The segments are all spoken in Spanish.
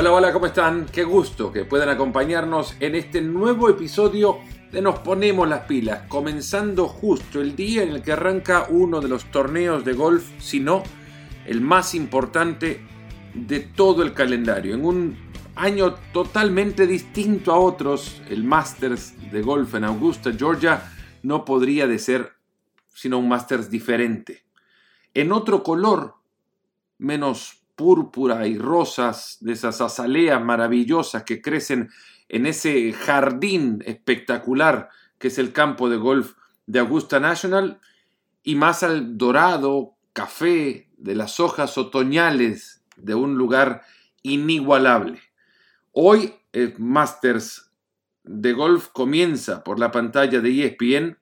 Hola, hola, ¿cómo están? Qué gusto que puedan acompañarnos en este nuevo episodio de Nos Ponemos las Pilas, comenzando justo el día en el que arranca uno de los torneos de golf, si no el más importante de todo el calendario. En un año totalmente distinto a otros, el Masters de golf en Augusta, Georgia, no podría de ser sino un Masters diferente. En otro color, menos púrpura y rosas, de esas azaleas maravillosas que crecen en ese jardín espectacular que es el campo de golf de Augusta National, y más al dorado, café de las hojas otoñales de un lugar inigualable. Hoy el Masters de Golf comienza por la pantalla de ESPN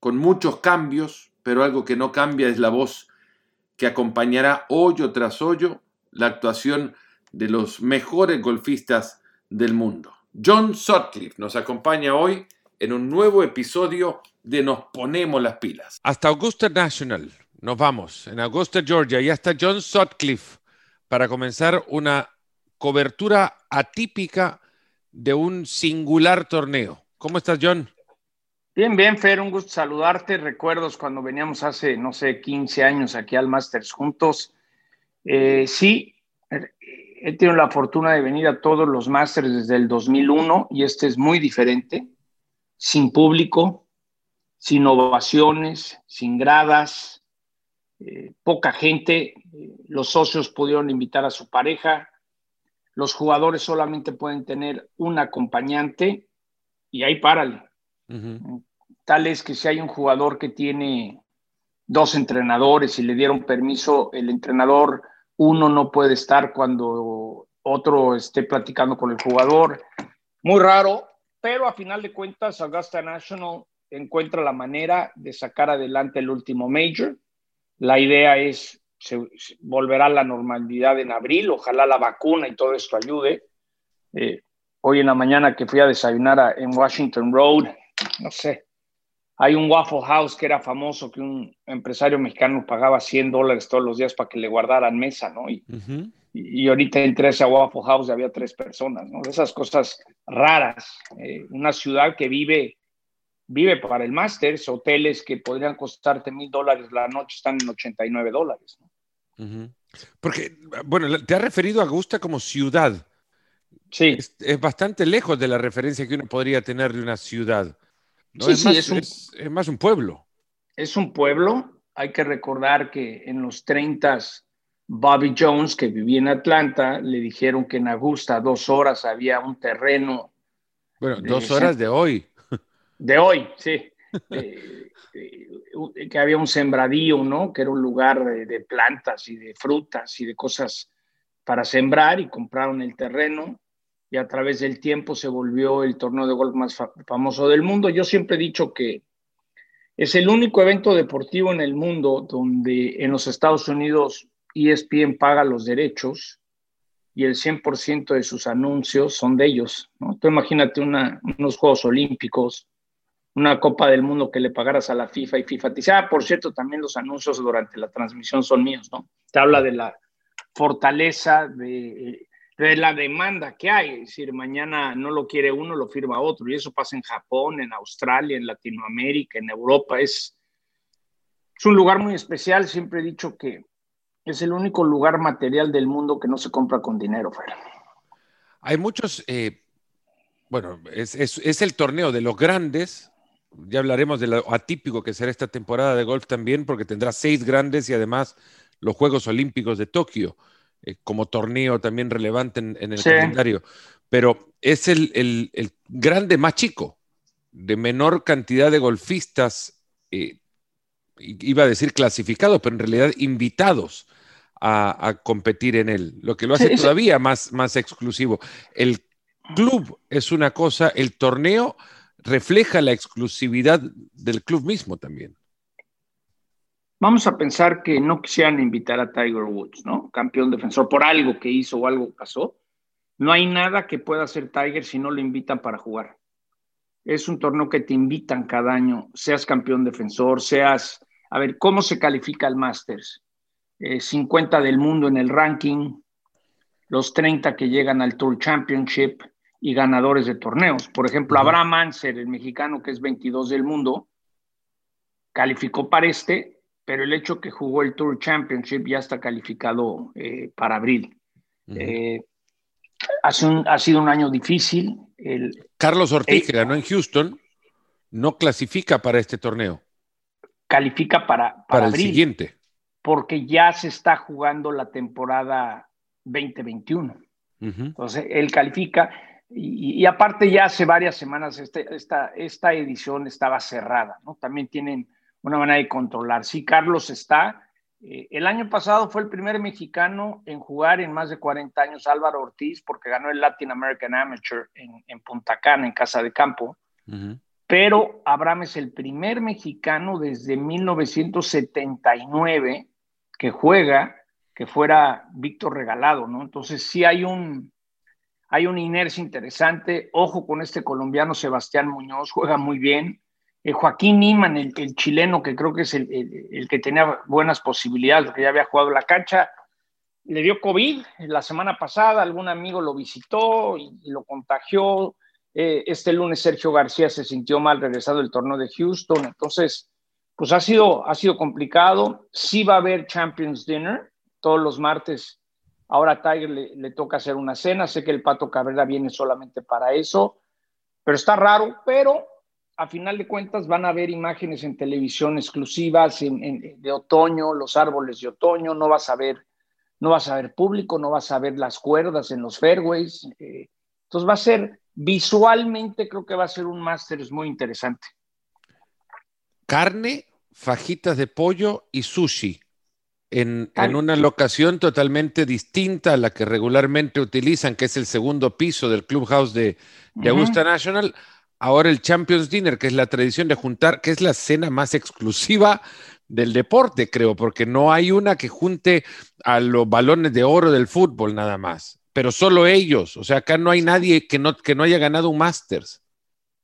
con muchos cambios, pero algo que no cambia es la voz que acompañará hoyo tras hoyo la actuación de los mejores golfistas del mundo. John Sutcliffe nos acompaña hoy en un nuevo episodio de Nos Ponemos las Pilas. Hasta Augusta National nos vamos, en Augusta, Georgia, y hasta John Sutcliffe para comenzar una cobertura atípica de un singular torneo. ¿Cómo estás, John? Bien, bien, Fer, un gusto saludarte. Recuerdos cuando veníamos hace, no sé, 15 años aquí al Masters juntos eh, sí, he tenido la fortuna de venir a todos los másteres desde el 2001 y este es muy diferente, sin público, sin ovaciones, sin gradas, eh, poca gente, los socios pudieron invitar a su pareja, los jugadores solamente pueden tener un acompañante y ahí párale. Tal es que si hay un jugador que tiene dos entrenadores y le dieron permiso, el entrenador uno no puede estar cuando otro esté platicando con el jugador. Muy raro, pero a final de cuentas Augusta National encuentra la manera de sacar adelante el último major. La idea es, se, volverá a la normalidad en abril, ojalá la vacuna y todo esto ayude. Eh, hoy en la mañana que fui a desayunar en Washington Road, no sé, hay un Waffle House que era famoso, que un empresario mexicano pagaba 100 dólares todos los días para que le guardaran mesa, ¿no? Y, y, ahorita entré a ese Waffle House y había tres personas, ¿no? Esas cosas raras. Eh, una ciudad que vive, vive para el Masters, hoteles que podrían costarte mil dólares la noche están en 89 dólares, ¿no? Porque, bueno, te ha referido a Augusta como ciudad. Sí. es bastante lejos de la referencia que uno podría tener de una ciudad sí, es, más, es, un, es, más, un, pueblo. Es un pueblo. Hay que recordar que en los 30 Bobby Jones, que vivía en Atlanta, le dijeron que en Augusta, dos horas, había un terreno. Bueno, dos horas de hoy. De hoy, sí. que había un sembradío, ¿no? Que era un lugar de, de, plantas y de frutas y de cosas para sembrar y compraron el terreno y a través del tiempo se volvió el torneo de golf más famoso del mundo. Yo siempre he dicho que es el único evento deportivo en el mundo donde en los Estados Unidos ESPN paga los derechos y el 100% de sus anuncios son de ellos. ¿no? Tú imagínate unos Juegos Olímpicos, una Copa del Mundo que le pagaras a la FIFA y FIFA te dice, ah, por cierto, también los anuncios durante la transmisión son míos, ¿no? Te habla de la fortaleza de de la demanda que hay. Es decir, mañana no lo quiere uno, lo firma otro. Y eso pasa en Japón, en Australia, en Latinoamérica, en Europa. Es, es un lugar muy especial. Siempre he dicho que es el único lugar material del mundo que no se compra con dinero, Fer. Hay muchos, eh, bueno, es, es, es, el torneo de los grandes. Ya hablaremos de lo atípico que será esta temporada de golf también, porque tendrá seis grandes y además los Juegos Olímpicos de Tokio. Eh, como torneo también relevante en, el calendario, pero es el, grande más chico, de menor cantidad de golfistas, eh, iba a decir clasificados, pero en realidad invitados a, competir en él, lo que lo hace todavía más, más exclusivo. El club es una cosa, el torneo refleja la exclusividad del club mismo también. Vamos a pensar que no quisieran invitar a Tiger Woods, ¿no? Campeón defensor, por algo que hizo o algo pasó. No hay nada que pueda hacer Tiger si no lo invitan para jugar. Es un torneo que te invitan cada año, seas campeón defensor, seas... A ver, ¿cómo se califica el Masters? 50 eh, del mundo en el ranking, los 30 que llegan al Tour Championship y ganadores de torneos. Por ejemplo, Abraham Anser, el mexicano que es 22 del mundo, calificó para este, pero el hecho que jugó el Tour Championship ya está calificado eh, para abril. Eh, ha sido un año difícil. El, Carlos Ortiz, que ganó en Houston, no clasifica para este torneo. Califica para, para, el siguiente. Porque ya se está jugando la temporada 2021. Entonces, él califica. Y, aparte ya hace varias semanas este, esta, esta edición estaba cerrada, ¿no? También tienen una manera de controlar. Sí, Carlos está. Eh, el año pasado fue el primer mexicano en jugar en más de 40 años, Álvaro Ortiz, porque ganó el Latin American Amateur en, Punta Cana, en Casa de Campo. Pero Abraham es el primer mexicano desde 1979 que juega que fuera Víctor regalado, ¿no? Entonces sí hay un, hay una inercia interesante. Ojo con este colombiano Sebastián Muñoz, juega muy bien. Eh, Joaquín Niman, el, chileno, que creo que es el, que tenía buenas posibilidades, que ya había jugado la cancha, le dio COVID la semana pasada, algún amigo lo visitó y, lo contagió. Eh, este lunes Sergio García se sintió mal regresado del torneo de Houston, entonces, pues ha sido, ha sido complicado. Sí va a haber Champions Dinner todos los martes. Ahora Tiger le, le toca hacer una cena, sé que el Pato Cabrera viene solamente para eso, pero está raro, pero a final de cuentas van a ver imágenes en televisión exclusivas de otoño, los árboles de otoño, no vas a ver, no vas a ver público, no vas a ver las cuerdas en los fairways. Eh, entonces va a ser, visualmente creo que va a ser un Masters muy interesante. Carne, fajitas de pollo y sushi. En, una locación totalmente distinta a la que regularmente utilizan, que es el segundo piso del Clubhouse de, de Augusta National ahora el Champions Dinner, que es la tradición de juntar, que es la cena más exclusiva del deporte, creo, porque no hay una que junte a los balones de oro del fútbol nada más, pero solo ellos, o sea, acá no hay nadie que no, que no haya ganado un Masters.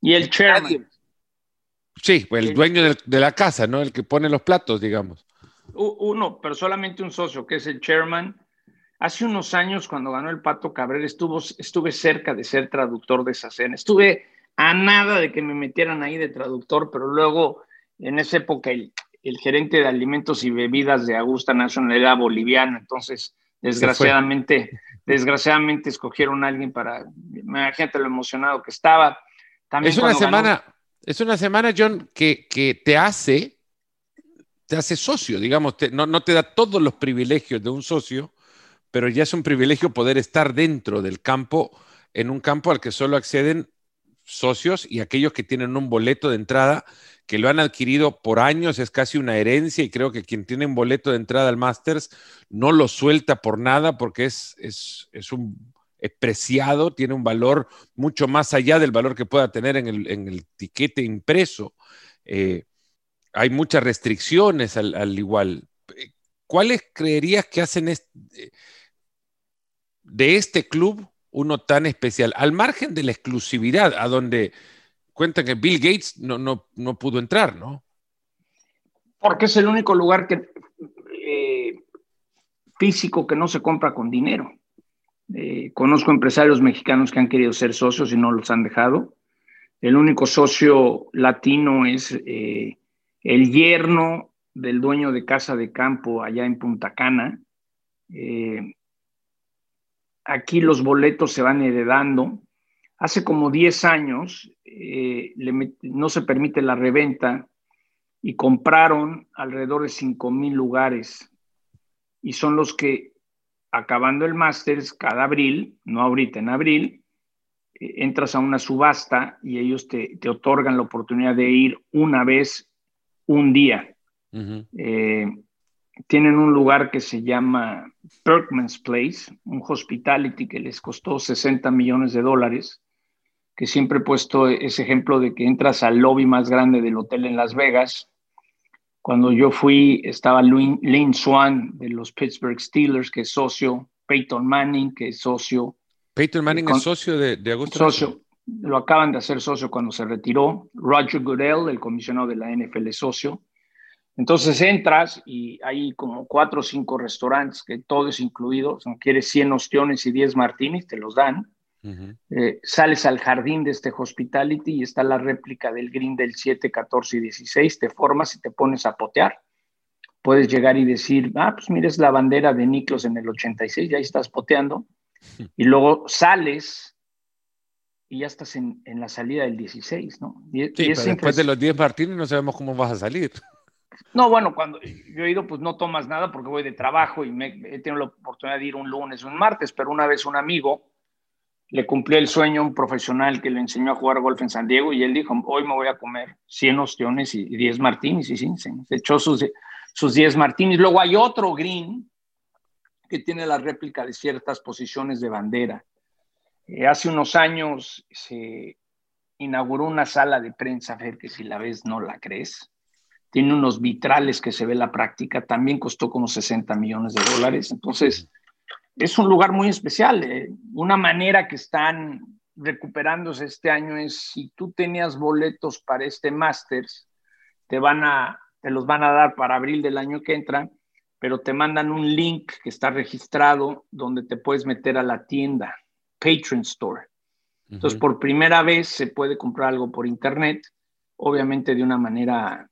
Y el chairman. Sí, el dueño de la casa, ¿no? El que pone los platos, digamos. Uno, pero solamente un socio, que es el chairman. Hace unos años, cuando ganó el Pato Cabrera, estuvo, estuve cerca de ser traductor de esa cena. Estuve a nada de que me metieran ahí de traductor, pero luego en esa época el, gerente de alimentos y bebidas de Augusta National era boliviano, entonces desgraciadamente, desgraciadamente escogieron a alguien para, imagínate lo emocionado que estaba. También es una semana, es una semana, John, que, te hace, te hace socio, digamos, no, no te da todos los privilegios de un socio, pero ya es un privilegio poder estar dentro del campo, en un campo al que solo acceden socios y aquellos que tienen un boleto de entrada que lo han adquirido por años, es casi una herencia y creo que quien tiene un boleto de entrada al Masters no lo suelta por nada porque es, es, un preciado, tiene un valor mucho más allá del valor que pueda tener en el, en tiquete impreso. Eh, hay muchas restricciones al, igual. ¿Cuáles creerías que hacen de este club uno tan especial, al margen de la exclusividad, a donde cuentan que Bill Gates no, no, pudo entrar, ¿no? Porque es el único lugar que, eh, físico que no se compra con dinero. Eh, conozco empresarios mexicanos que han querido ser socios y no los han dejado. El único socio latino es eh, el yerno del dueño de casa de campo allá en Punta Cana. Aquí los boletos se van heredando. Hace como 10 años eh, no se permite la reventa y compraron alrededor de 5 mil lugares. Y son los que acabando el Masters cada abril, no ahorita en abril, eh, entras a una subasta y ellos te, otorgan la oportunidad de ir una vez, un día tienen un lugar que se llama Perkman's Place, un hospitality que les costó 60 millones de dólares, que siempre he puesto ese ejemplo de que entras al lobby más grande del hotel en Las Vegas. Cuando yo fui, estaba Lynn Swan de los Pittsburgh Steelers, que es socio, Peyton Manning, que es socio. Peyton Manning es socio de, de Augusto. Socio, lo acaban de hacer socio cuando se retiró. Roger Goodell, el comisionado de la NFL, es socio. Entonces entras y hay como cuatro o cinco restaurantes que todo es incluido. Si quieres 100 ostiones y 10 martinis, te los dan. Eh, sales al jardín de este hospitality y está la réplica del green del 7, 14 y 16. Te formas y te pones a potear. Puedes llegar y decir, ah, pues mires la bandera de Niklos en el 86, ya ahí estás poteando. Y luego sales y ya estás en, la salida del 16, ¿no? sí, pero después de los 10 martines no sabemos cómo vas a salir. No, bueno, cuando yo he ido, pues no tomas nada porque voy de trabajo y me, he tenido la oportunidad de ir un lunes un martes, pero una vez un amigo le cumplió el sueño a un profesional que le enseñó a jugar golf en San Diego y él dijo, hoy me voy a comer 100 ostiones y 10 martinis y sí, se echó sus, sus 10 martinis. Luego hay otro green que tiene la réplica de ciertas posiciones de bandera. Eh, hace unos años se inauguró una sala de prensa, Fer, que si la ves no la crees. Tiene unos vitrales que se ve la práctica, también costó como 60 millones de dólares. Entonces, es un lugar muy especial. Eh. Una manera que están recuperándose este año es si tú tenías boletos para este Masters, te van a te los van a dar para abril del año que entra, pero te mandan un link que está registrado donde te puedes meter a la tienda, Patron Store. Entonces, por primera vez se puede comprar algo por internet, obviamente de una manera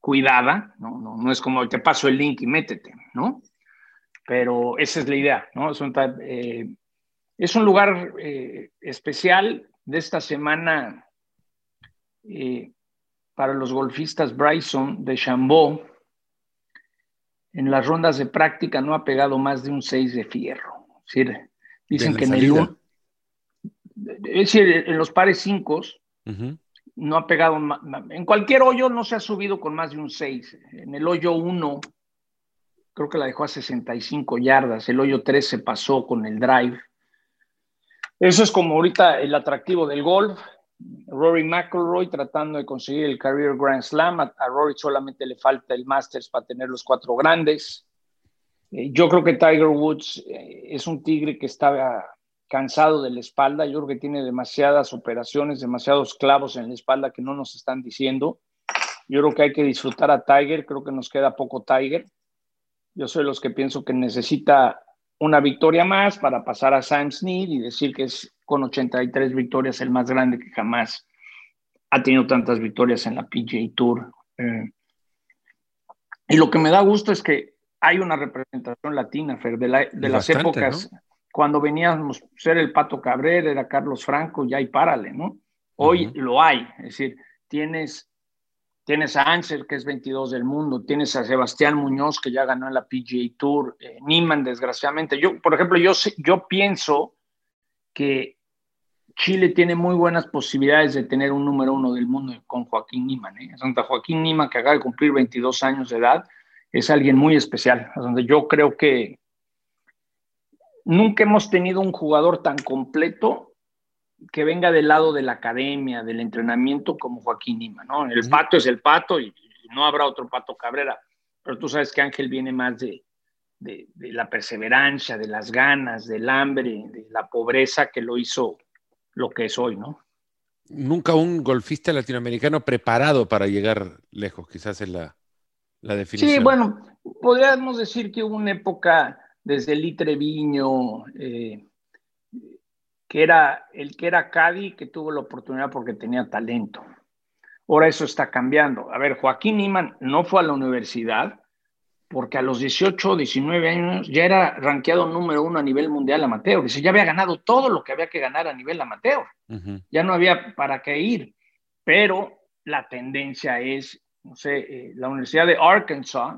cuidada, ¿no? No, es como te paso el link y métete, ¿no? Pero esa es la idea, ¿no? Es un, eh, lugar eh, especial de esta semana. Eh, para los golfistas Bryson de Chambó, en las rondas de práctica no ha pegado más de un 6 de fierro. dicen que en el es decir, en los pares 5 no ha pegado, en cualquier hoyo no se ha subido con más de un 6. En el hoyo 1 creo que la dejó a 65 yardas, el hoyo 3 se pasó con el drive. Eso es como ahorita el atractivo del golf. Rory McIlroy tratando de conseguir el Career Grand Slam. A, Rory solamente le falta el Masters para tener los cuatro grandes. Eh, yo creo que Tiger Woods eh, es un tigre que está cansado de la espalda. Yo creo que tiene demasiadas operaciones, demasiados clavos en la espalda que no nos están diciendo. Yo creo que hay que disfrutar a Tiger. Creo que nos queda poco Tiger. Yo soy los que pienso que necesita una victoria más para pasar a Sam Snead y decir que es con 83 victorias, el más grande que jamás ha tenido tantas victorias en la PGA Tour. Eh, y lo que me da gusto es que hay una representación latina, Fer, de, las épocas cuando veníamos ser el Pato Cabrera, era Carlos Franco, ya hay párale, ¿no? Hoy lo hay, es decir, tienes, tienes a Ansel, que es 22 del mundo, tienes a Sebastián Muñoz, que ya ganó en la PGA Tour, eh, Niman, desgraciadamente. Yo, por ejemplo, yo, yo pienso que Chile tiene muy buenas posibilidades de tener un número uno del mundo con Joaquín Niman. ¿eh? Santa Joaquín Niman, que acaba de cumplir 22 años de edad, es alguien muy especial. Donde yo creo que nunca hemos tenido un jugador tan completo que venga del lado de la academia, del entrenamiento, como Joaquín Niman. ¿no? El pato es el pato y no habrá otro pato Cabrera. Pero tú sabes que Ángel viene más de, de, de la perseverancia, de las ganas, del hambre, de la pobreza que lo hizo lo que es hoy, ¿no? Nunca un golfista latinoamericano preparado para llegar lejos, quizás es la, definición. Sí, bueno, podríamos decir que hubo una época desde Lee Treviño, eh, que era el que era Cadi, que tuvo la oportunidad porque tenía talento. Ahora eso está cambiando. A ver, Joaquín Niman no fue a la universidad, porque a los 18, 19 años ya era rankeado número uno a nivel mundial amateur. Dice, ya había ganado todo lo que había que ganar a nivel amateur. Ya no había para qué ir. Pero la tendencia es, no sé, eh, la Universidad de Arkansas,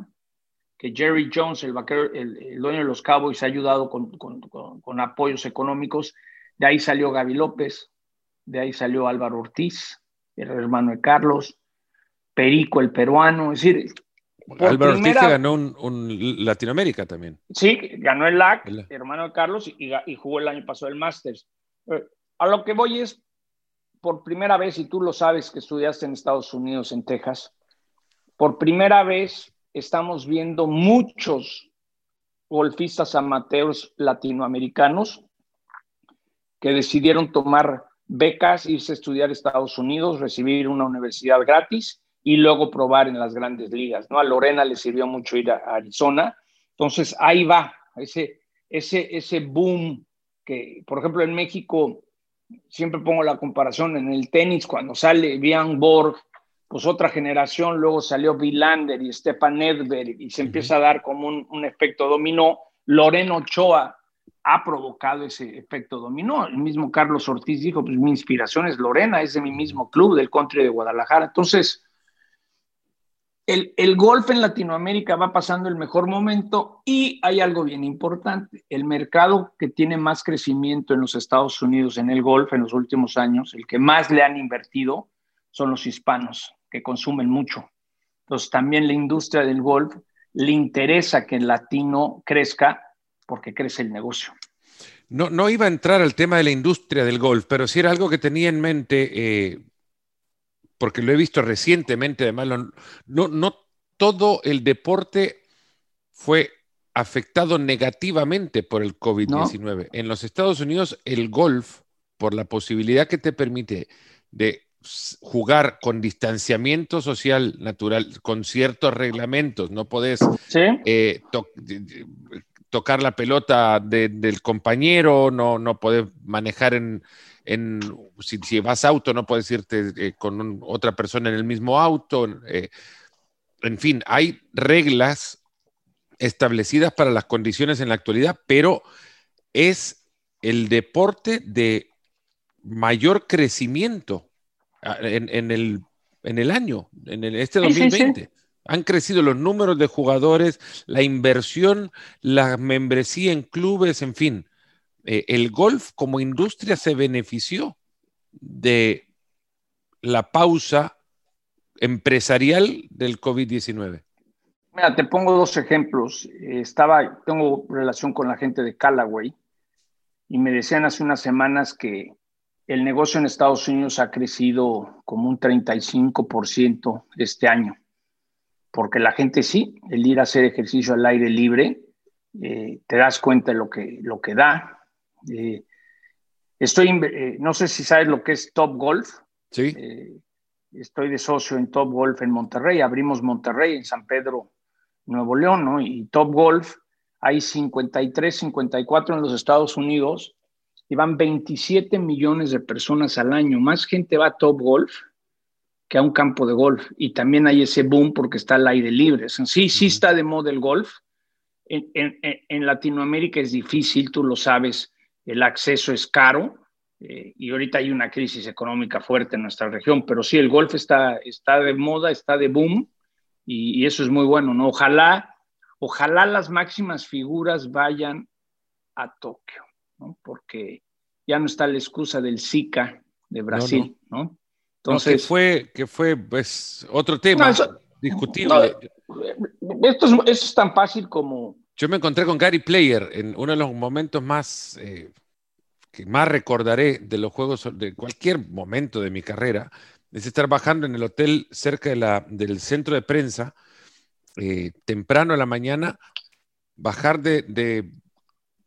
que Jerry Jones, el, el, dueño de los Cowboys, ha ayudado con, con, apoyos económicos. De ahí salió Gaby López, de ahí salió Álvaro Ortiz, el hermano de Carlos, Perico, el peruano. Es decir, Álvaro Ortiz ganó un, Latinoamérica también. Sí, ganó el LAC, hermano de Carlos, y, jugó el año pasado el Masters. Eh, a lo que voy es, por primera vez, y tú lo sabes que estudiaste en Estados Unidos, en Texas, por primera vez estamos viendo muchos golfistas amateurs latinoamericanos que decidieron tomar becas, irse a estudiar a Estados Unidos, recibir una universidad gratis y luego probar en las grandes ligas, ¿no? A Lorena le sirvió mucho ir a Arizona, entonces ahí va, ese, ese, ese boom que, por ejemplo, en México, siempre pongo la comparación en el tenis, cuando sale Bjorn Borg, pues otra generación, luego salió Villander y Stefan Edberg y se empieza a dar como un, un efecto dominó. Loreno Ochoa ha provocado ese efecto dominó. El mismo Carlos Ortiz dijo, pues mi inspiración es Lorena, es de mi mismo club, del country de Guadalajara. Entonces, el, el, golf en Latinoamérica va pasando el mejor momento y hay algo bien importante. El mercado que tiene más crecimiento en los Estados Unidos en el golf en los últimos años, el que más le han invertido, son los hispanos, que consumen mucho. Entonces también la industria del golf le interesa que el latino crezca porque crece el negocio. No, no iba a entrar al tema de la industria del golf, pero sí era algo que tenía en mente. Eh porque lo he visto recientemente, además, no, no todo el deporte fue afectado negativamente por el COVID-19. En los Estados Unidos, el golf, por la posibilidad que te permite de jugar con distanciamiento social natural, con ciertos reglamentos, no podés eh, tocar la pelota del compañero, no, no podés manejar en, en, si, vas auto no puedes irte eh, con otra persona en el mismo auto. Eh, en fin, hay reglas establecidas para las condiciones en la actualidad, pero es el deporte de mayor crecimiento ah, en, el, en el, año, en este 2020. Han crecido los números de jugadores, la inversión, la membresía en clubes, en fin. Eh, el golf como industria se benefició de la pausa empresarial del COVID-19? Mira, te pongo dos ejemplos. Estaba, tengo relación con la gente de Callaway y me decían hace unas semanas que el negocio en Estados Unidos ha crecido como un 35% este año, porque la gente sí, el ir a hacer ejercicio al aire libre, eh, te das cuenta de lo que, lo que da, eh, estoy, eh, no sé si sabes lo que es Top Golf. Sí. Estoy de socio en Top Golf en Monterrey. Abrimos Monterrey en San Pedro, Nuevo León, ¿no? Y Top Golf, hay 53, 54 en los Estados Unidos y van 27 millones de personas al año. Más gente va a Top Golf que a un campo de golf. Y también hay ese boom porque está al aire libre. Sí, sí está de moda el golf. En, en, en Latinoamérica es difícil, tú lo sabes el acceso es caro eh, y ahorita hay una crisis económica fuerte en nuestra región, pero sí, el golf está, está de moda, está de boom y, eso es muy bueno, ¿no? Ojalá, ojalá las máximas figuras vayan a Tokio, ¿no? Porque ya no está la excusa del Zika de Brasil, ¿no? Entonces, que fue, que fue pues, otro tema discutible. esto, es, esto es tan fácil como yo me encontré con Gary Player en uno de los momentos más eh, que más recordaré de los juegos, de cualquier momento de mi carrera, es estar bajando en el hotel cerca de la, del centro de prensa, eh, temprano en la mañana, bajar de,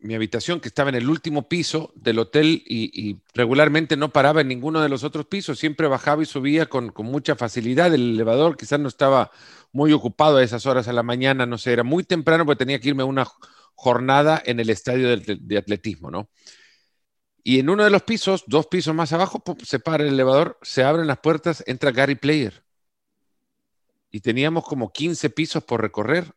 mi habitación, que estaba en el último piso del hotel y, regularmente no paraba en ninguno de los otros pisos, siempre bajaba y subía con, mucha facilidad. El elevador quizás no estaba muy ocupado a esas horas a la mañana, no sé, era muy temprano porque tenía que irme a una jornada en el estadio de, atletismo, ¿no? Y en uno de los pisos, dos pisos más abajo, se para el elevador, se abren las puertas, entra Gary Player. Y teníamos como 15 pisos por recorrer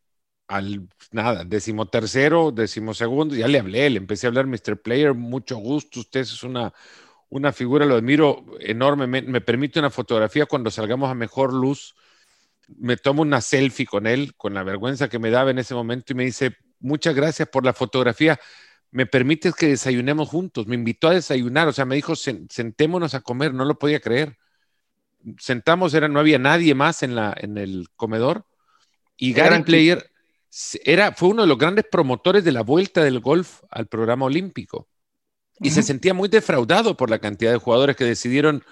al nada, decimotercero, decimosegundo, ya le hablé, le empecé a hablar, Mr. Player, mucho gusto, usted es una, una figura, lo admiro enormemente, me permite una fotografía cuando salgamos a mejor luz, me tomo una selfie con él, con la vergüenza que me daba en ese momento y me dice, muchas gracias por la fotografía, me permites que desayunemos juntos, me invitó a desayunar, o sea, me dijo, sentémonos a comer, no lo podía creer. Sentamos, era, no había nadie más en, la, en el comedor y Gary Player era, fue uno de los grandes promotores de la vuelta del golf al programa olímpico. Y se sentía muy defraudado por la cantidad de jugadores que decidieron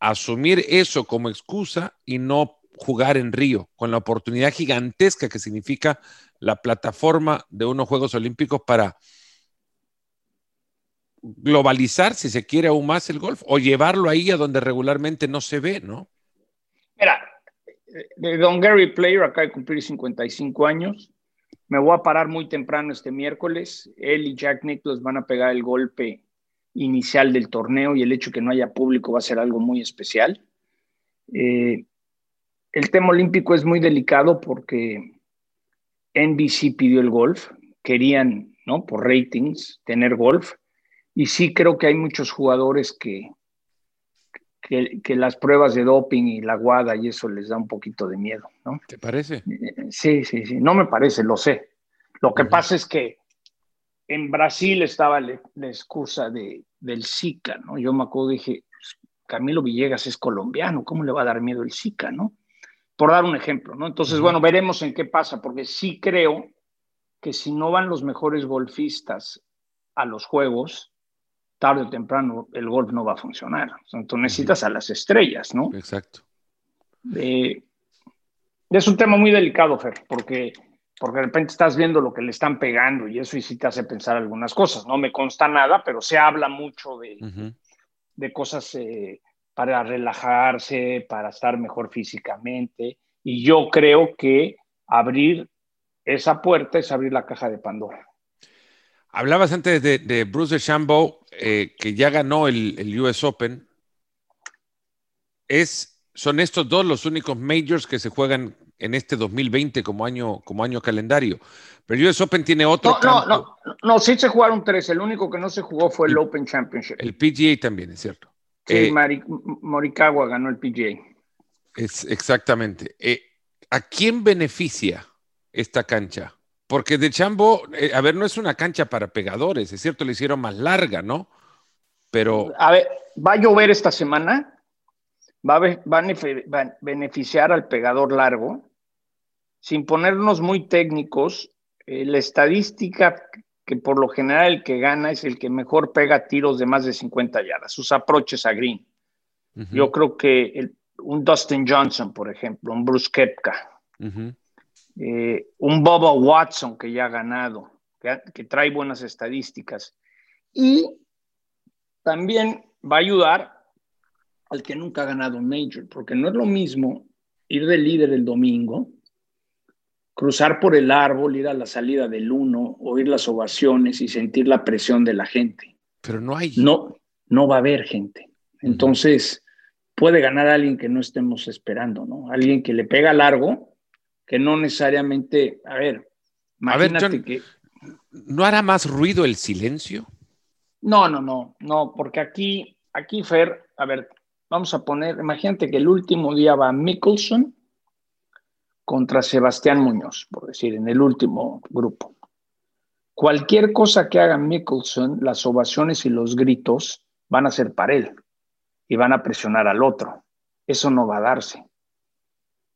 asumir eso como excusa y no jugar en Río, con la oportunidad gigantesca que significa la plataforma de unos Juegos Olímpicos para globalizar, si se quiere, aún más el golf o llevarlo ahí a donde regularmente no se ve, ¿no? Mira, de Don Gary Player acaba de cumplir 55 años. Me voy a parar muy temprano este miércoles. Él y Jack Nicklaus van a pegar el golpe inicial del torneo y el hecho de que no haya público va a ser algo muy especial. Eh, el tema olímpico es muy delicado porque NBC pidió el golf, querían, ¿no? Por ratings, tener golf. Y sí creo que hay muchos jugadores que, que, las pruebas de doping y la guada y eso les da un poquito de miedo, ¿no? ¿Te parece? Eh, sí, sí, sí. No me parece, lo sé. Lo que pasa es que en Brasil estaba la, excusa de, del Zika, ¿no? Yo me acuerdo, dije, Camilo Villegas es colombiano, ¿cómo le va a dar miedo el Zika, no? Por dar un ejemplo, ¿no? Entonces, bueno, veremos en qué pasa, porque sí creo que si no van los mejores golfistas a los juegos, tarde o temprano el golf no va a funcionar. Entonces necesitas a las estrellas, ¿no? Exacto. es un tema muy delicado, Fer, porque, porque de repente estás viendo lo que le están pegando y eso y sí te hace pensar algunas cosas. No me consta nada, pero se habla mucho de, de cosas eh, para relajarse, para estar mejor físicamente. Y yo creo que abrir esa puerta es abrir la caja de Pandora. Hablabas antes de, Bruce DeChambeau, eh, que ya ganó el, US Open. Es, son estos dos los únicos majors que se juegan en este 2020 como año, como año calendario. Pero el US Open tiene otro. No, no, no, no, sí se jugaron tres. El único que no se jugó fue el, Open Championship. El PGA también, es cierto. Sí, eh, Morikawa ganó el PGA. Es, exactamente. Eh, ¿A quién beneficia esta cancha? Porque de Chambo, eh, a ver, no es una cancha para pegadores, es cierto, le hicieron más larga, ¿no? Pero. A ver, va a llover esta semana, va a, beneficiar al pegador largo, sin ponernos muy técnicos. Eh, la estadística que por lo general el que gana es el que mejor pega tiros de más de 50 yardas, sus aproches a green. Yo creo que un Dustin Johnson, por ejemplo, un Bruce Kepka, eh, un Boba Watson que ya ha ganado, que, trae buenas estadísticas. Y también va a ayudar al que nunca ha ganado un Major, porque no es lo mismo ir de líder el domingo, cruzar por el árbol, ir a la salida del uno, oír las ovaciones y sentir la presión de la gente. Pero no hay. No, no va a haber gente. Entonces, puede ganar alguien que no estemos esperando, ¿no? Alguien que le pega largo que no necesariamente, a ver, imagínate que... ¿No hará más ruido el silencio? No, no, no, no, porque aquí, aquí, Fer, a ver, vamos a poner, imagínate que el último día va Mickelson contra Sebastián Muñoz, por decir, en el último grupo. Cualquier cosa que haga Mickelson, las ovaciones y los gritos van a ser para él y van a presionar al otro. Eso no va a darse.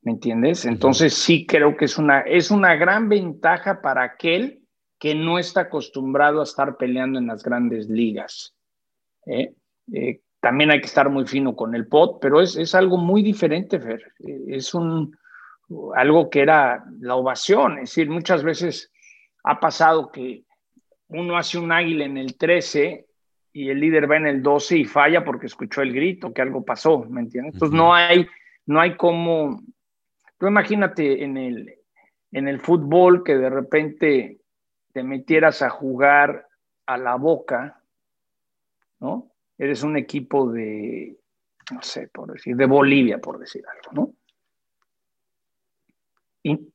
¿Me entiendes? Entonces sí creo que es una, es una gran ventaja para aquel que no está acostumbrado a estar peleando en las grandes ligas. ¿eh? Eh, también hay que estar muy fino con el pot, pero es, algo muy diferente, Fer. Eh, es un, algo que era la ovación. Es decir, muchas veces ha pasado que uno hace un águila en el 13 y el líder va en el 12 y falla porque escuchó el grito, que algo pasó, ¿me entiendes? Entonces no hay, no hay como Tú imagínate en el, en el fútbol que de repente te metieras a jugar a la boca, ¿no? Eres un equipo de, no sé, por decir, de Bolivia, por decir algo, ¿no?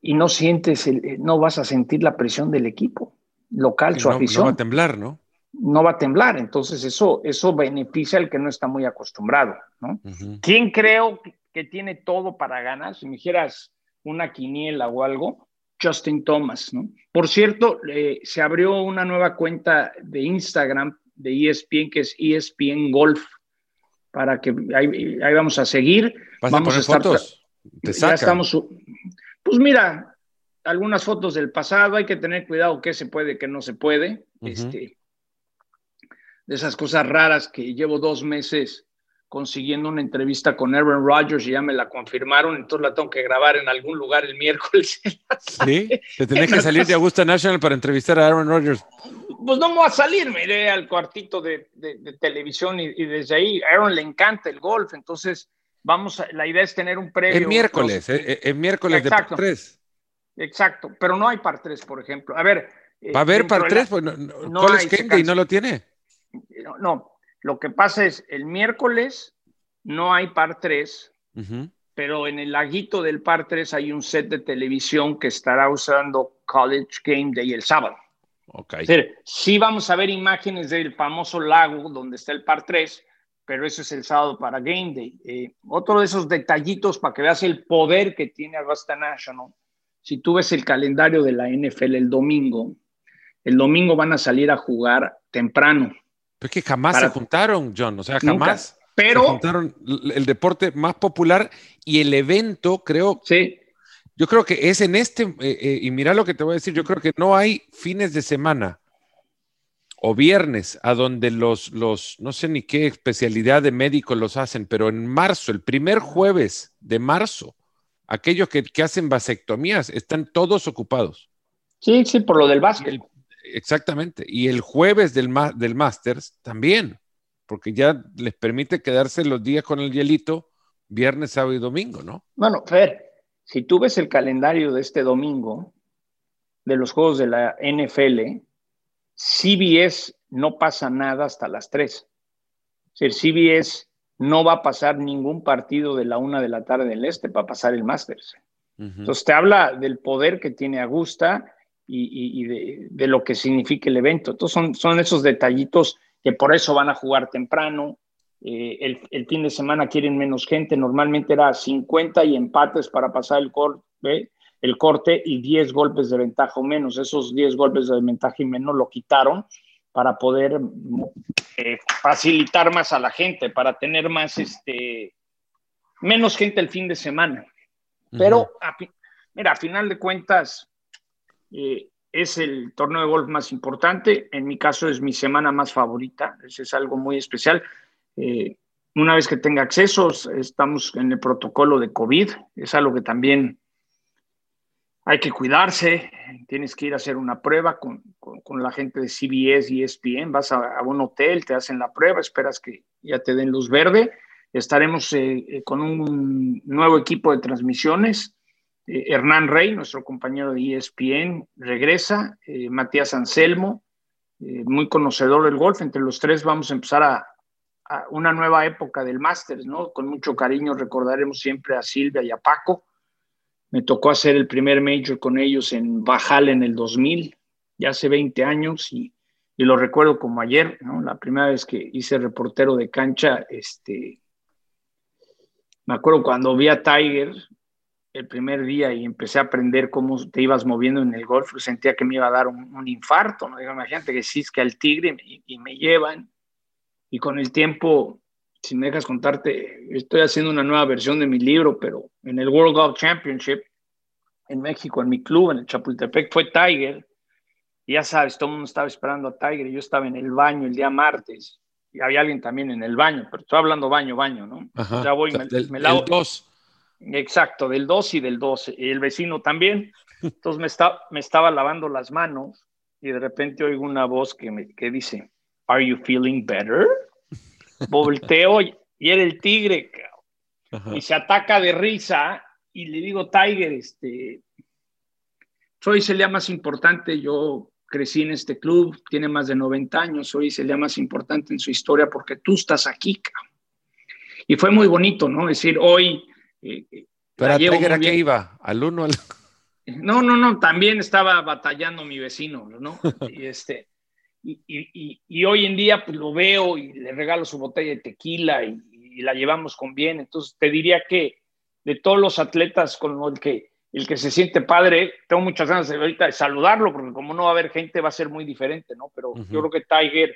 Y, no sientes, no vas a sentir la presión del equipo local, su afición. No va a temblar, ¿no? No va a temblar, entonces eso, eso beneficia al que no está muy acostumbrado, ¿no? ¿Quién creo que tiene todo para ganar, si me dijeras una quiniela o algo, Justin Thomas, ¿no? Por cierto, eh, se abrió una nueva cuenta de Instagram de ESPN que es ESPN Golf, para que ahí, vamos a seguir. vamos a, estar fotos? ¿Te ya estamos, pues mira, algunas fotos del pasado, hay que tener cuidado qué se puede, qué no se puede. este, de esas cosas raras que llevo dos meses consiguiendo una entrevista con Aaron Rodgers y ya me la confirmaron, entonces la tengo que grabar en algún lugar el miércoles. Sí, te tenés que salir de Augusta National para entrevistar a Aaron Rodgers. Pues no me voy a salir, me iré al cuartito de, televisión y, desde ahí, a Aaron le encanta el golf, entonces vamos a, la idea es tener un previo. El miércoles, el, eh, eh, miércoles de par 3. Exacto, pero no hay par 3, por ejemplo. A ver. ¿Va a haber par 3? Pues no, no, y no lo tiene? No, lo que pasa es el miércoles no hay par 3, pero en el laguito del par 3 hay un set de televisión que estará usando College Game Day el sábado. Okay. Es decir, sí vamos a ver imágenes del famoso lago donde está el par 3, pero eso es el sábado para Game Day. Eh, otro de esos detallitos para que veas el poder que tiene Augusta National. Si tú ves el calendario de la NFL el domingo, el domingo van a salir a jugar temprano. Pero es que jamás se juntaron, John, o sea, jamás. Pero se juntaron el deporte más popular y el evento, creo. Sí. Yo creo que es en este, eh, eh, y mira lo que te voy a decir, yo creo que no hay fines de semana o viernes a donde los, los, no sé ni qué especialidad de médicos los hacen, pero en marzo, el primer jueves de marzo, aquellos que, hacen vasectomías están todos ocupados. Sí, sí, por lo del básquet. Exactamente. Y el jueves del, del Masters también, porque ya les permite quedarse los días con el hielito viernes, sábado y domingo, ¿no? Bueno, Fer, si tú ves el calendario de este domingo, de los juegos de la NFL, CBS no pasa nada hasta las 3. Es decir, CBS no va a pasar ningún partido de la una de la tarde del este para pasar el Masters. Entonces te habla del poder que tiene Augusta y, de, lo que significa el evento. Entonces son, son esos detallitos que por eso van a jugar temprano. Eh, el, el, fin de semana quieren menos gente. Normalmente era 50 y empates para pasar el corte el corte y 10 golpes de ventaja o menos. Esos 10 golpes de ventaja y menos lo quitaron para poder eh, facilitar más a la gente, para tener más, este, menos gente el fin de semana. Pero, mira, a final de cuentas, eh, es el torneo de golf más importante. En mi caso es mi semana más favorita. Es algo muy especial. Eh, una vez que tenga accesos, estamos en el protocolo de COVID. Es algo que también hay que cuidarse, tienes que ir a hacer una prueba con, la gente de CBS y ESPN, vas a, un hotel, te hacen la prueba, esperas que ya te den luz verde. Estaremos eh, con un nuevo equipo de transmisiones. Eh, Hernán Rey, nuestro compañero de ESPN, regresa. Matías Anselmo, muy conocedor del golf. Entre los tres vamos a empezar a, a una nueva época del Masters, ¿no? Con mucho cariño recordaremos siempre a Silvia y a Paco me tocó hacer el primer major con ellos en Bajal en el 2000, ya hace 20 años, y, lo recuerdo como ayer, ¿no? La primera vez que hice reportero de cancha, este, me acuerdo cuando vi a Tiger el primer día y empecé a aprender cómo te ibas moviendo en el golf, sentía que me iba a dar un, infarto, ¿no? Imagínate que que al tigre y me llevan, y con el tiempo si me dejas contarte, estoy haciendo una nueva versión de mi libro, pero en el World Golf Championship en México, en mi club, en el Chapultepec, fue Tiger. Y ya sabes, todo el mundo estaba esperando a Tiger y yo estaba en el baño el día martes y había alguien también en el baño, pero estoy hablando baño, baño, ¿no? ya voy, me, del, lavo. dos. Exacto, del 2 y del 12. Y el vecino también. Entonces me, está, me estaba lavando las manos y de repente oigo una voz que, me, que dice, ¿Are you feeling better? volteo y era el tigre, y se ataca de risa y le digo, Tiger, este, soy el día más importante, yo crecí en este club, tiene más de 90 años, soy el día más importante en su historia porque tú estás aquí, Y fue muy bonito, ¿no? Es decir, hoy... Eh, ¿Pero Tiger a qué iba? ¿Al uno? Al... No, no, no, también estaba batallando mi vecino, ¿no? Y este, y, hoy en día pues lo veo y le regalo su botella de tequila y, la llevamos con bien. Entonces te diría que de todos los atletas con el que, el que se siente padre, tengo muchas ganas de ahorita de saludarlo porque como no va a haber gente va a ser muy diferente, ¿no? Pero yo creo que Tiger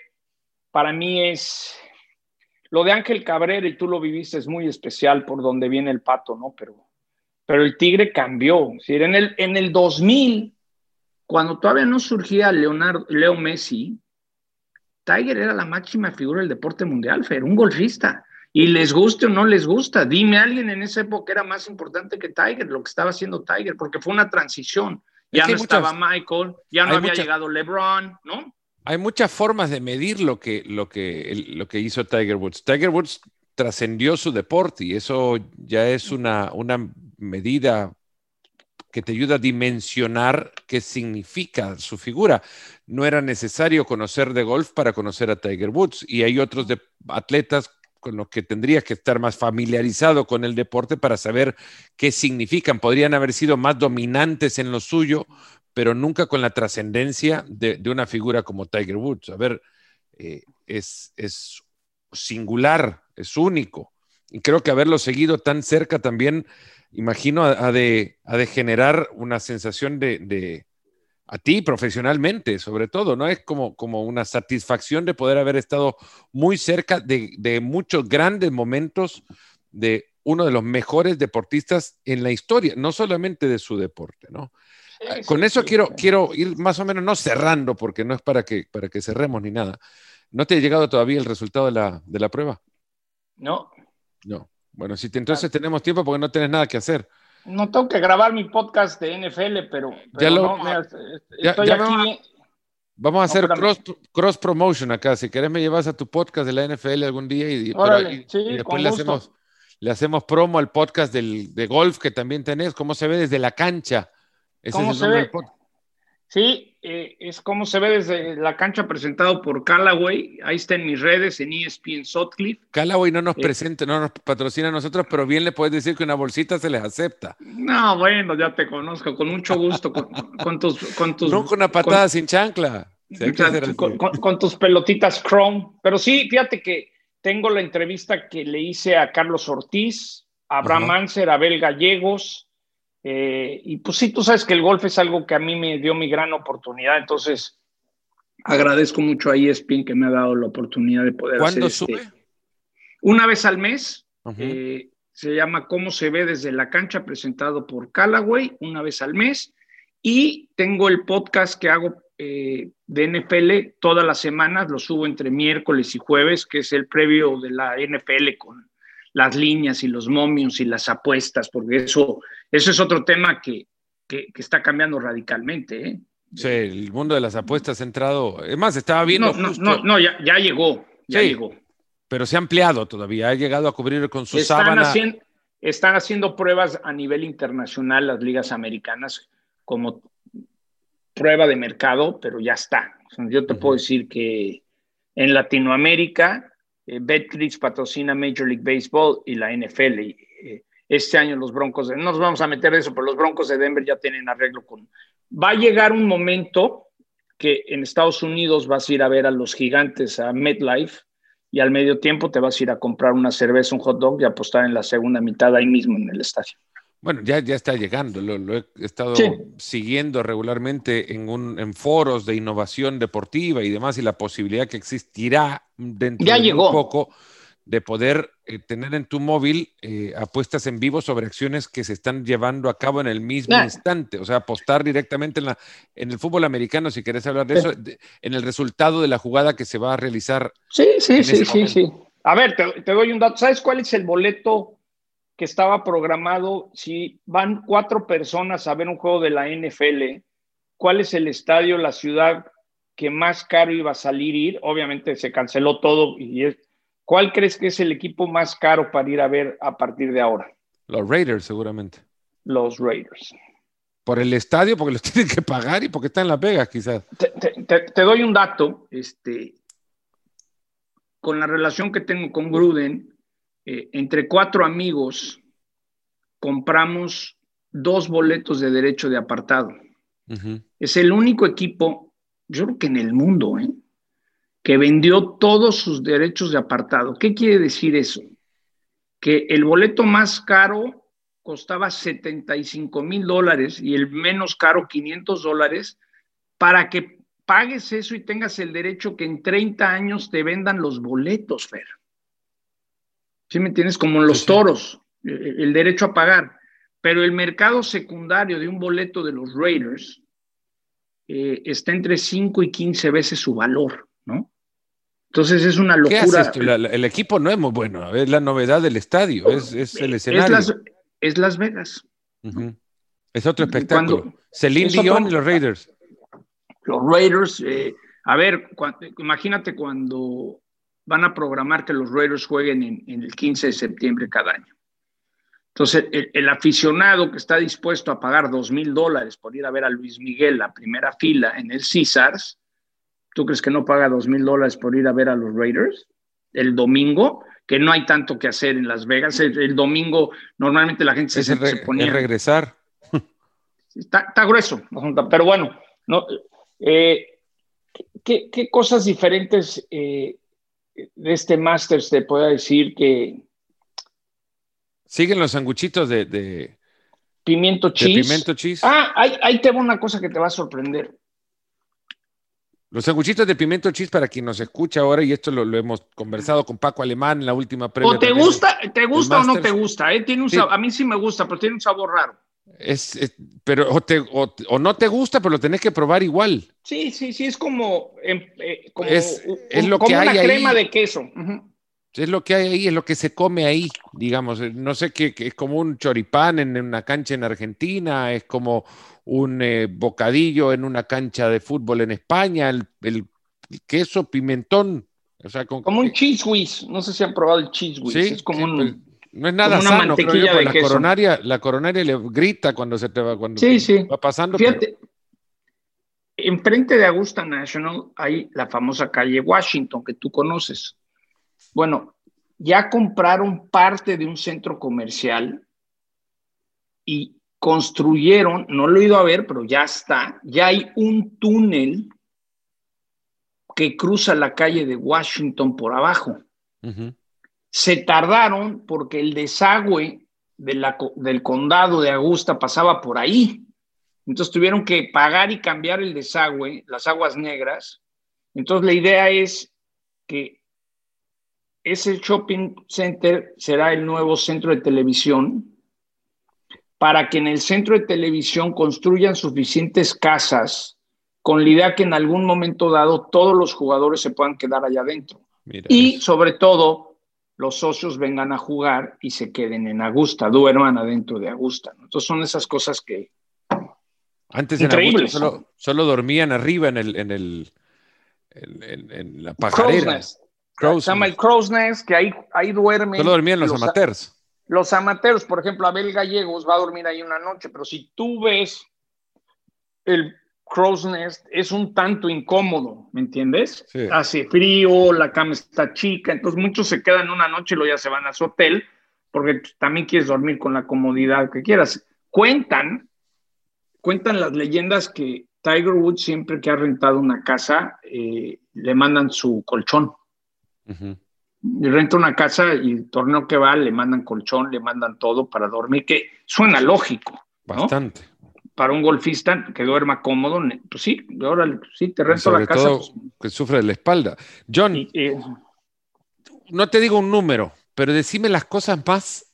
para mí es... Lo de Ángel Cabrera, y tú lo viviste, es muy especial por donde viene el pato, ¿no? Pero, pero el Tigre cambió. en, el, en el 2000 cuando todavía no surgía Leonardo, Leo Messi, Tiger era la máxima figura del deporte mundial, Fer, un golfista. Y les guste o no les gusta, dime a alguien en esa época era más importante que Tiger, lo que estaba haciendo Tiger, porque fue una transición. Ya no estaba Michael, ya no había llegado LeBron, ¿no? Hay muchas formas de medir lo que, lo, que, lo que hizo Tiger Woods. Tiger Woods trascendió su deporte y eso ya es una, una medida que te ayuda a dimensionar qué significa su figura. No era necesario conocer de golf para conocer a Tiger Woods y hay otros de, atletas con los que tendrías que estar más familiarizado con el deporte para saber qué significan. Podrían haber sido más dominantes en lo suyo, pero nunca con la trascendencia de, una figura como Tiger Woods. A ver, eh, es, singular, es único. Y creo que haberlo seguido tan cerca también imagino, ha de, de generar una sensación de, a ti profesionalmente, sobre todo, ¿no? Es como, como una satisfacción de poder haber estado muy cerca de, muchos grandes momentos de uno de los mejores deportistas en la historia, no solamente de su deporte, ¿no? Ah, con eso quiero, quiero ir más o menos, no cerrando, porque no es para que, para que cerremos ni nada. ¿No te ha llegado todavía el resultado de la, de la prueba? No. No. Bueno, si entonces tenemos tiempo porque no tienes nada que hacer. No tengo que grabar mi podcast de NFL, pero, ya lo, estoy aquí. Vamos a hacer cross, promotion acá. Si querés me llevas a tu podcast de la NFL algún día y, después le hacemos, le hacemos promo al podcast del, de golf que también tenés. ¿Cómo se ve desde la cancha? Ese ¿Cómo se ve? Sí, eh, es como se ve desde la cancha presentado por Callaway. Ahí está en mis redes, en ESPN Sutcliffe. Callaway no nos eh, presenta, no nos patrocina a nosotros, pero bien le puedes decir que una bolsita se les acepta. No, bueno, ya te conozco, con mucho gusto, con, tus, con tus... No con una patada sin chancla. con, tus pelotitas Chrome. Pero sí, fíjate que tengo la entrevista que le hice a Carlos Ortiz, a Abraham Manser, a Abel Gallegos, eh, y pues sí, tú sabes que el golf es algo que a mí me dio mi gran oportunidad, entonces agradezco mucho a ESPN que me ha dado la oportunidad de poder ¿Cuándo hacer sube? una vez al mes. Eh, se llama Cómo se ve desde la cancha, presentado por Callaway, una vez al mes. Y tengo el podcast que hago eh, de NFL todas las semanas, lo subo entre miércoles y jueves, que es el previo de la NFL con las líneas y los momios y las apuestas, porque eso, eso es otro tema que, está cambiando radicalmente. ¿eh? Sí, el mundo de las apuestas ha entrado. Es más, estaba viendo. No, no, no, ya, llegó, ya llegó. Pero se ha ampliado todavía, ha llegado a cubrir con su están sábana. Haciendo, están haciendo pruebas a nivel internacional las ligas americanas como prueba de mercado, pero ya está. yo te puedo decir que en Latinoamérica eh, Betcris patrocina Major League Baseball y la NFL. Eh, este año los Broncos, no nos vamos a meter eso, pero los Broncos de Denver ya tienen arreglo con... Va a llegar un momento que en Estados Unidos vas a ir a ver a los gigantes a MetLife y al medio tiempo te vas a ir a comprar una cerveza, un hot dog y apostar en la segunda mitad ahí mismo en el estadio. Bueno, ya, ya está llegando, lo, he estado siguiendo regularmente en, un, en foros de innovación deportiva y demás, y la posibilidad que existirá dentro de un poco de poder eh, tener en tu móvil eh, apuestas en vivo sobre acciones que se están llevando a cabo en el mismo instante, o sea, apostar directamente en, la, en el fútbol americano, si querés hablar de eso, en el resultado de la jugada que se va a realizar. Sí, sí, sí, sí, sí. A ver, te, te doy un dato. ¿Sabes cuál es el boleto que estaba programado, si van cuatro personas a ver un juego de la NFL, ¿cuál es el estadio, la ciudad que más caro iba a salir ir? Obviamente se canceló todo. y ¿Cuál crees que es el equipo más caro para ir a ver a partir de ahora? Los Raiders, seguramente. Los Raiders. Por el estadio, porque los tienen que pagar y porque están en Las Vegas, quizás. Te, doy un dato. Este, con la relación que tengo con Gruden, eh, entre cuatro amigos compramos dos boletos de derecho de apartado. Es el único equipo, yo creo que en el mundo, ¿eh? que vendió todos sus derechos de apartado. ¿Qué quiere decir eso? Que el boleto más caro costaba 75 mil dólares y el menos caro 500 dólares para que pagues eso y tengas el derecho que en 30 años te vendan los boletos, Fer. ¿Sí me entiendes? Como en los toros, eh, eh, el derecho a pagar. Pero el mercado secundario de un boleto de los Raiders eh, está entre 5 y 15 veces su valor, ¿no? Entonces es una locura. el equipo no es muy bueno, es la novedad del estadio, es, el escenario. Es Las, Vegas. Es otro espectáculo. Celine Dion y los Raiders. Los Raiders, a ver, imagínate cuando van a programar que los Raiders jueguen en, el 15 de septiembre cada año. Entonces, el, aficionado que está dispuesto a pagar dos mil dólares por ir a ver a Luis Miguel la primera fila en el Caesars, ¿tú crees que no paga dos mil dólares por ir a ver a los Raiders el domingo? Que no hay tanto que hacer en Las Vegas. El, domingo normalmente la gente se, se ponía. regresar. Está, grueso, pero bueno, no, eh, ¿qué, cosas diferentes eh, de este Masters te puedo decir que... Siguen los sanguchitos de, pimiento cheese. pimiento cheese. Ah, ahí, te va una cosa que te va a sorprender. Los sanguchitos de pimiento cheese, para quien nos escucha ahora, y esto lo, hemos conversado con Paco Alemán en la última premia. O te gusta, te gusta o no te gusta, ¿eh? tiene un a mí sí me gusta, pero tiene un sabor raro. Es, pero o, no te gusta, pero lo tenés que probar igual. Sí, sí, sí, es como, em, eh, es, lo que hay una crema de queso. Es lo que hay ahí, es lo que se come ahí, digamos. No sé qué, es como un choripán en una cancha en Argentina, es como un eh, bocadillo en una cancha de fútbol en España, el, queso pimentón. O sea, como un cheese whiz, no sé si han probado el cheese whiz, es como un... Pues, no es nada sano, creo yo, la coronaria, la coronaria le grita cuando se te va, cuando va pasando. Fíjate, enfrente de Augusta National hay la famosa calle Washington que tú conoces. Bueno, ya compraron parte de un centro comercial y construyeron, no lo he ido a ver, pero ya está, ya hay un túnel que cruza la calle de Washington por abajo. Se tardaron porque el desagüe del condado de Augusta pasaba por ahí. Entonces tuvieron que pagar y cambiar el desagüe, las aguas negras. Entonces la idea es que ese shopping center será el nuevo centro de televisión para que en el centro de televisión construyan suficientes casas con la idea que en algún momento dado todos los jugadores se puedan quedar allá adentro. y sobre todo los socios vengan a jugar y se queden en Augusta, duerman adentro de Augusta. Entonces son esas cosas que... Antes en Augusta solo, solo, dormían arriba en el... En, el, en, la pajarera. Se llama el Crow's Nest, que ahí, ahí duermen... Solo dormían los, amateurs. Los amateurs, por ejemplo, Abel Gallegos va a dormir ahí una noche, pero si tú ves el Crow's Nest es un tanto incómodo, ¿me entiendes? Hace frío, la cama está chica, entonces muchos se quedan una noche y luego ya se van a su hotel porque también quieres dormir con la comodidad que quieras. Cuentan, cuentan las leyendas que Tiger Woods siempre que ha rentado una casa eh, le mandan su colchón. Y renta una casa y el torneo que va le mandan colchón, le mandan todo para dormir, que suena lógico. Bastante para un golfista que duerma cómodo, pues sí, ahora sí, te resto la casa. Todo pues. que sufre de la espalda. John, no te digo un número, pero decime las cosas más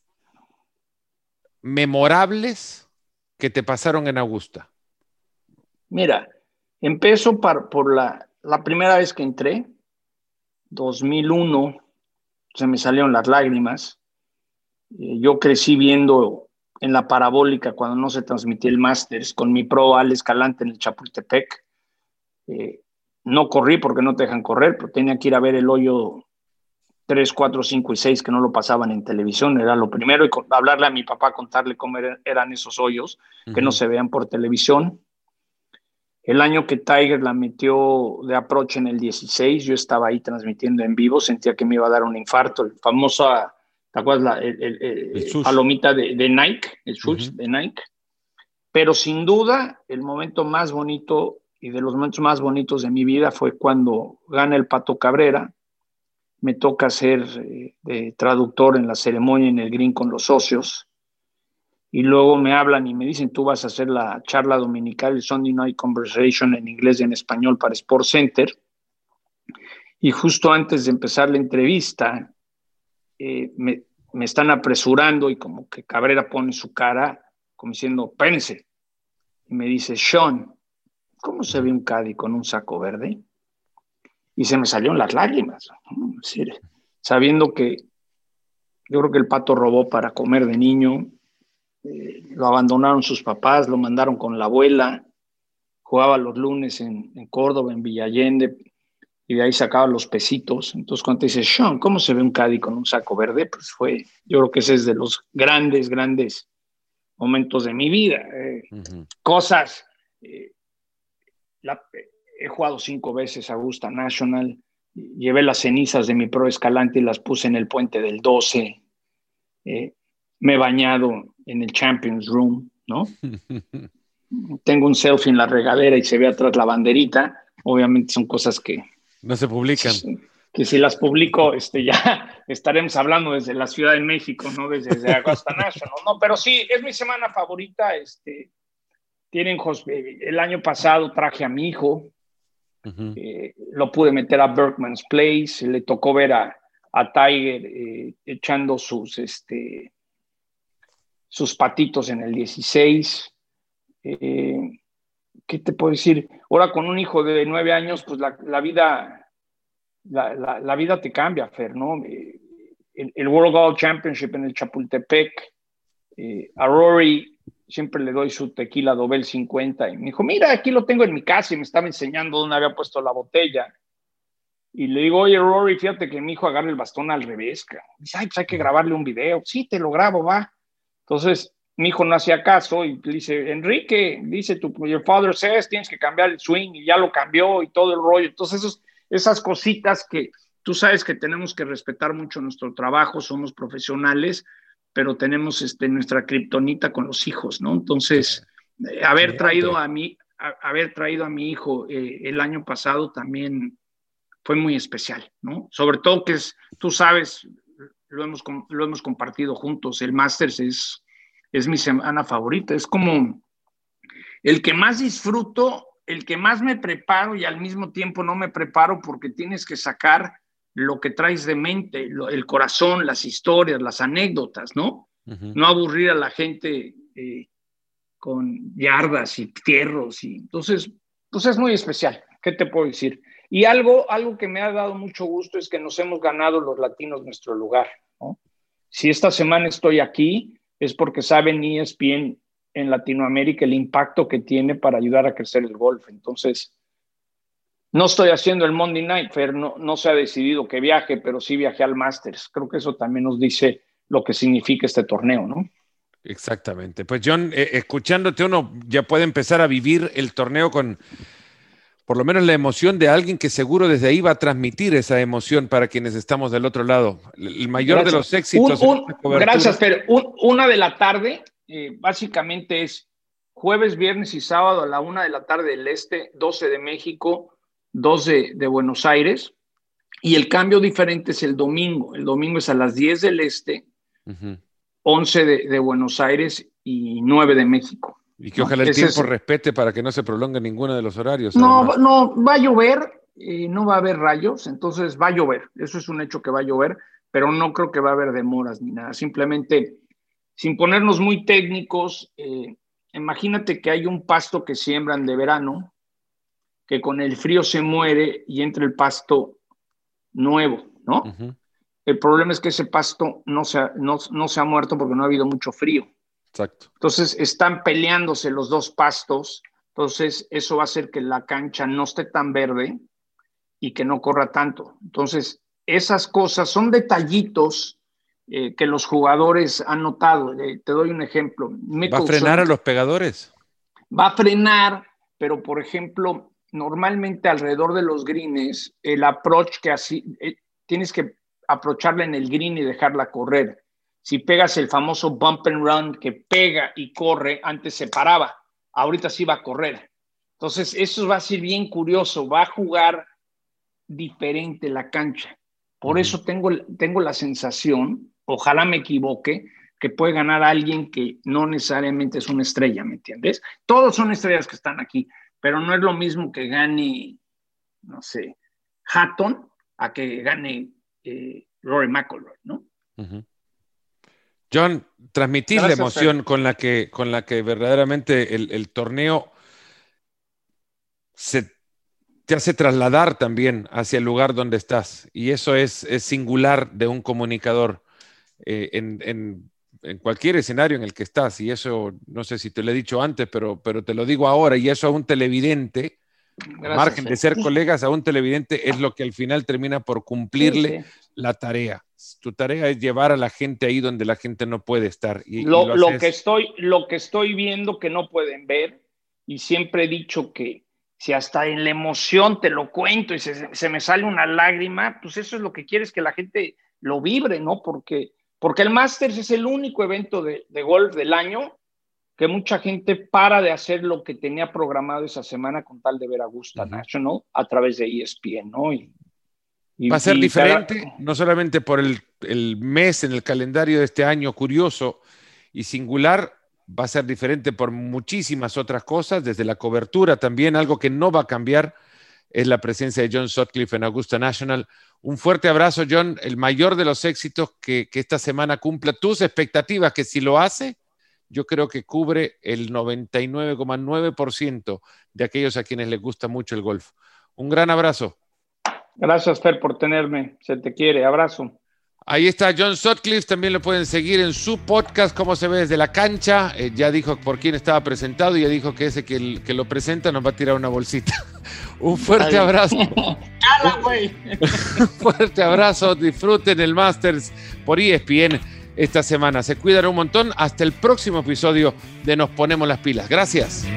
memorables que te pasaron en Augusta. Mira, empiezo por la, la primera vez que entré, 2001, se me salieron las lágrimas. Eh, yo crecí viendo en la parabólica cuando no se transmitía el Masters con mi pro Al Escalante en el Chapultepec. Eh, no corrí porque no te dejan correr, pero tenía que ir a ver el hoyo 3, 4, 5 y 6 que no lo pasaban en televisión, era lo primero, y hablarle a mi papá, contarle cómo eran esos hoyos que no se vean por televisión. El año que Tiger la metió de approach en el 16, yo estaba ahí transmitiendo en vivo, sentía que me iba a dar un infarto, el famoso ¿Te acuerdas? el, palomita de, Nike, el swoosh de Nike. Pero sin duda, el momento más bonito y de los momentos más bonitos de mi vida fue cuando gana el Pato Cabrera. Me toca ser eh, traductor en la ceremonia en el Green con los socios. Y luego me hablan y me dicen, tú vas a hacer la charla dominical, el Sunday Night Conversation en inglés y en español para Sport Center. Y justo antes de empezar la entrevista, eh, me, están apresurando y como que Cabrera pone su cara como diciendo, pense. Y me dice, Sean, ¿cómo se ve un Caddy con un saco verde? Y se me salieron las lágrimas, sabiendo que yo creo que el pato robó para comer de niño, eh, lo abandonaron sus papás, lo mandaron con la abuela, jugaba los lunes en, en Córdoba, en Villallende, y de ahí sacaba los pesitos. Entonces, cuando te dices, Sean, ¿cómo se ve un Caddy con un saco verde? Pues fue, yo creo que ese es de los grandes, grandes momentos de mi vida. Eh, cosas, eh, he jugado cinco veces a Augusta National, llevé las cenizas de mi pro escalante y las puse en el puente del 12. Eh, me he bañado en el Champions Room, ¿no? Tengo un selfie en la regadera y se ve atrás la banderita. Obviamente son cosas que no se publican. Que si las publico, este, ya estaremos hablando desde la Ciudad de México, ¿no? Desde, desde Augusta National, ¿no? Pero sí, es mi semana favorita. Este, tienen, el año pasado traje a mi hijo, eh, lo pude meter a Berkman's Place, le tocó ver a, a Tiger eh, echando sus, este, sus patitos en el 16. Eh, ¿qué te puedo decir? Ahora con un hijo de nueve años, pues la, vida, la, vida te cambia, Fer, ¿no? Eh, el, World Golf Championship en el Chapultepec, eh, a Rory siempre le doy su tequila Dobel 50 y me dijo, mira, aquí lo tengo en mi casa y me estaba enseñando dónde había puesto la botella. Y le digo, oye, Rory, fíjate que mi hijo agarra el bastón al revés. Dice, ay, pues hay que grabarle un video. Sí, te lo grabo, va. Entonces, mi hijo no hacía caso y dice, Enrique, dice tu your father says, tienes que cambiar el swing y ya lo cambió y todo el rollo. Entonces, esas cositas que tú sabes que tenemos que respetar mucho nuestro trabajo, somos profesionales, pero tenemos este, nuestra kriptonita con los hijos, ¿no? Entonces, eh, haber traído a mí, haber traído a mi hijo eh, el año pasado también fue muy especial, ¿no? Sobre todo que es, tú sabes, lo hemos, lo hemos compartido juntos, el Masters es es mi semana favorita. Es como el que más disfruto, el que más me preparo y al mismo tiempo no me preparo porque tienes que sacar lo que traes de mente, el corazón, las historias, las anécdotas, ¿no? No aburrir a la gente eh, con yardas y fierros. Y, entonces, pues es muy especial. ¿Qué te puedo decir? Y algo, algo que me ha dado mucho gusto es que nos hemos ganado los latinos nuestro lugar, ¿no? Si esta semana estoy aquí, es porque saben ESPN en Latinoamérica el impacto que tiene para ayudar a crecer el golf. Entonces, no estoy haciendo el Monday Night Fair, no, se ha decidido que viaje, pero sí viaje al Masters. Creo que eso también nos dice lo que significa este torneo, ¿no? Exactamente. Pues John, eh, escuchándote uno ya puede empezar a vivir el torneo con por lo menos la emoción de alguien que seguro desde ahí va a transmitir esa emoción para quienes estamos del otro lado. El mayor de los éxitos. gracias, pero una de la tarde, eh, básicamente es jueves, viernes y sábado a la una de la tarde del este, 12 de México, 12 de, Buenos Aires. Y el cambio diferente es el domingo. El domingo es a las 10 del este, 11 de, de Buenos Aires y 9 de México. Y que ojalá el tiempo respete para que no se prolongue ninguno de los horarios. No, no, va a llover, y no va a haber rayos, entonces va a llover. Eso es un hecho que va a llover, pero no creo que va a haber demoras ni nada. Simplemente, sin ponernos muy técnicos, eh, imagínate que hay un pasto que siembran de verano, que con el frío se muere y entra el pasto nuevo, ¿no? El problema es que ese pasto no se, no se ha muerto porque no ha habido mucho frío. Exacto. Entonces están peleándose los dos pastos, entonces eso va a hacer que la cancha no esté tan verde y que no corra tanto. Entonces, esas cosas son detallitos eh, que los jugadores han notado. Eh, te doy un ejemplo. ¿Va a frenar a los pegadores? Va a frenar, pero por ejemplo, normalmente alrededor de los greens, el approach que así, eh, tienes que aprovecharla en el green y dejarla correr si pegas el famoso bump and run que pega y corre, antes se paraba, ahorita sí va a correr. Entonces, eso va a ser bien curioso, va a jugar diferente la cancha. Por eso tengo, tengo la sensación, ojalá me equivoque, que puede ganar alguien que no necesariamente es una estrella, ¿me entiendes? Todos son estrellas que están aquí, pero no es lo mismo que gane, no sé, Hatton a que gane eh, Rory McIlroy, ¿no? John, transmitir la emoción con la, que, con la que verdaderamente el, torneo se te hace trasladar también hacia el lugar donde estás. Y eso es, singular de un comunicador eh, en, cualquier escenario en el que estás. Y eso, no sé si te lo he dicho antes, pero, pero te lo digo ahora. Y eso a un televidente margen de ser colegas, a un televidente es lo que al final termina por cumplirle la tarea. Tu tarea es llevar a la gente ahí donde la gente no puede estar. Y, lo, que estoy, lo que estoy viendo que no pueden ver, y siempre he dicho que si hasta en la emoción te lo cuento y se, me sale una lágrima, pues eso es lo que quieres que la gente lo vibre, ¿no? Porque, porque el Masters es el único evento de, de golf del año que mucha gente para de hacer lo que tenía programado esa semana con tal de ver Augusta National a través de ESPN, ¿no? Va a ser diferente, no solamente por el, el, mes en el calendario de este año curioso y singular, va a ser diferente por muchísimas otras cosas, desde la cobertura también, algo que no va a cambiar es la presencia de John Sutcliffe en Augusta National. Un fuerte abrazo, John, el mayor de los éxitos que, que esta semana cumpla tus expectativas, que si lo hace, yo creo que cubre el 99,9% de aquellos a quienes les gusta mucho el golf. Un gran abrazo. Gracias, Fer, por tenerme. Se te quiere. Abrazo. Ahí está John Sutcliffe, también lo pueden seguir en su podcast, Cómo se ve desde la cancha. Eh, ya dijo por quién estaba presentado y ya dijo que ese que, que lo presenta nos va a tirar una bolsita. Un fuerte abrazo. Un fuerte abrazo, disfruten el Masters por ESPN esta semana. Se cuidan un montón. Hasta el próximo episodio de Nos Ponemos las Pilas. Gracias.